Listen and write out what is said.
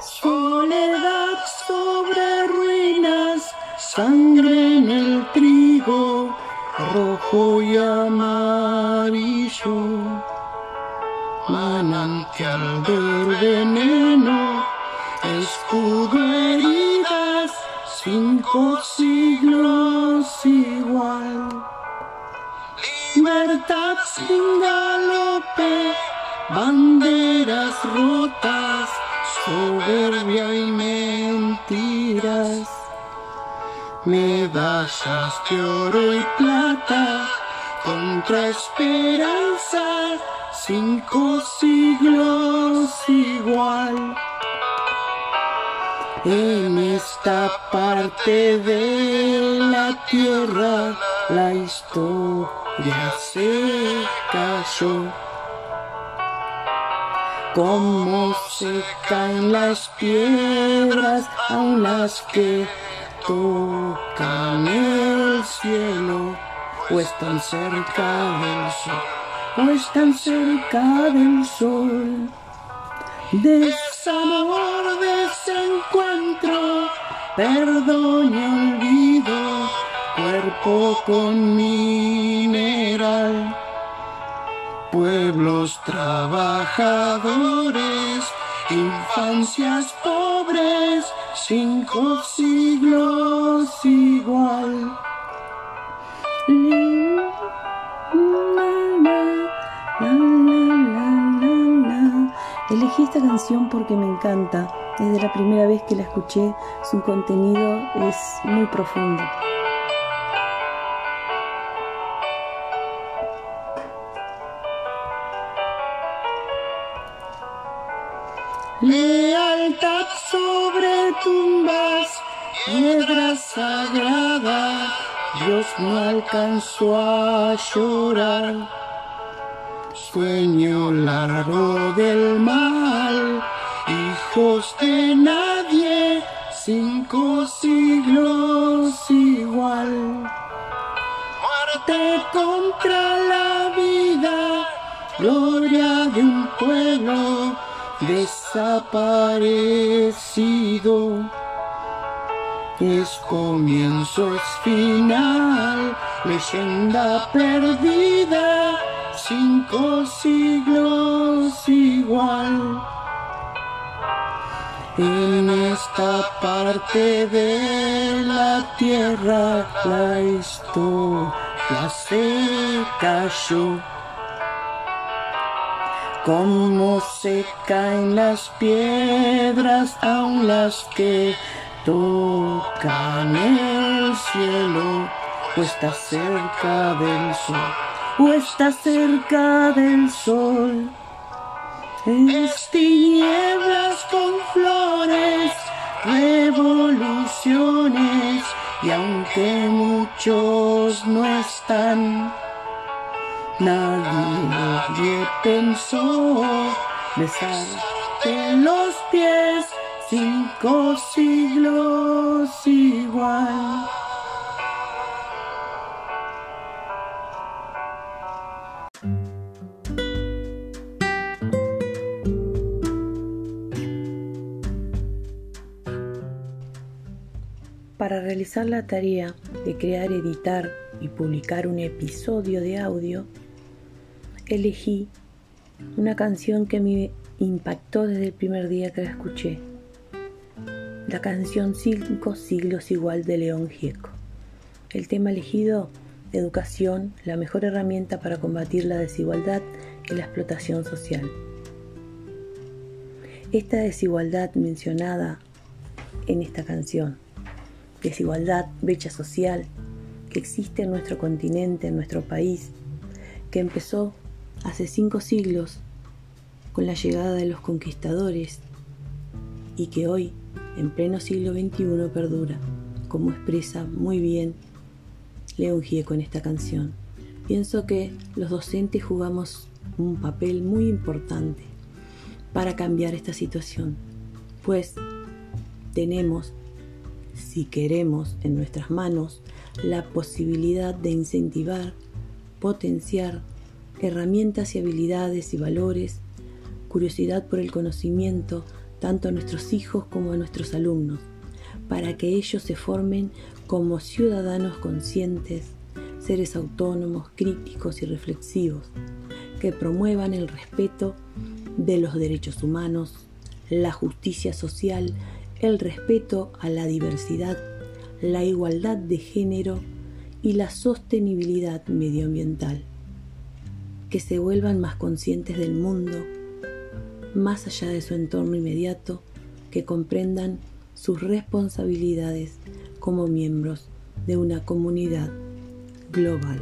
Soledad sobre ruinas, sangre en el trigo, rojo y amarillo. Manantial del veneno, escudo heridas, cinco siglos igual. Libertad sin galope, banderas rotas soberbia y mentiras medallas de oro y plata contra esperanza, cinco siglos igual. En esta parte de la tierra la historia se cayó. Como se caen las piedras, aun las que tocan el cielo o están cerca del sol o están cerca del sol. Desamor, desencuentro, perdón y olvido, cuerpo con mineral. Pueblos trabajadores, infancias pobres, cinco siglos igual. Elegí esta canción porque me encanta. Desde la primera vez que la escuché, su contenido es muy profundo. Lealtad sobre tumbas, piedra sagrada, Dios no alcanzó a llorar. Sueño largo del mal, hijos de nadie, cinco siglos igual. Muerte contra la vida, gloria de un pueblo desaparecido. Es comienzo, es final, leyenda perdida, cinco siglos igual. En esta parte de la tierra la historia se cayó. Como se caen las piedras, aun las que tocan el cielo, o está cerca del sol, o está cerca del sol. Es tinieblas con flores, revoluciones, y aunque muchos no están, Nadie pensó besarte los pies cinco siglos igual. Para realizar la tarea de crear, editar y publicar un episodio de audio, elegí una canción que me impactó desde el primer día que la escuché. La canción Cinco siglos igual de León Gieco. El tema elegido, educación, la mejor herramienta para combatir la desigualdad y la explotación social. Esta desigualdad mencionada en esta canción, desigualdad, brecha social, que existe en nuestro continente, en nuestro país, que empezó hace cinco siglos con la llegada de los conquistadores y que hoy, en pleno siglo XXI, perdura, como expresa muy bien León Gieco en esta canción. Pienso que los docentes jugamos un papel muy importante para cambiar esta situación, pues tenemos, si queremos, en nuestras manos la posibilidad de incentivar, potenciar herramientas y habilidades y valores, curiosidad por el conocimiento, tanto a nuestros hijos como a nuestros alumnos, para que ellos se formen como ciudadanos conscientes, seres autónomos, críticos y reflexivos, que promuevan el respeto de los derechos humanos, la justicia social, el respeto a la diversidad, la igualdad de género y la sostenibilidad medioambiental, que se vuelvan más conscientes del mundo, más allá de su entorno inmediato, que comprendan sus responsabilidades como miembros de una comunidad global.